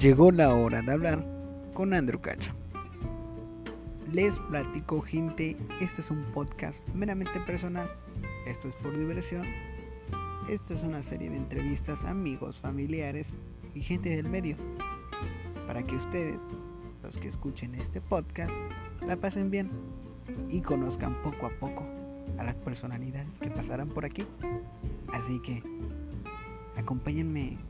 llegó la hora de hablar con Andrew Cacho. Les platico gente, este es un podcast meramente personal, esto es por diversión, esto es una serie de entrevistas a amigos, familiares y gente del medio, para que ustedes, los que escuchen este podcast, la pasen bien y conozcan poco a poco a las personalidades que pasarán por aquí. Así que acompáñenme.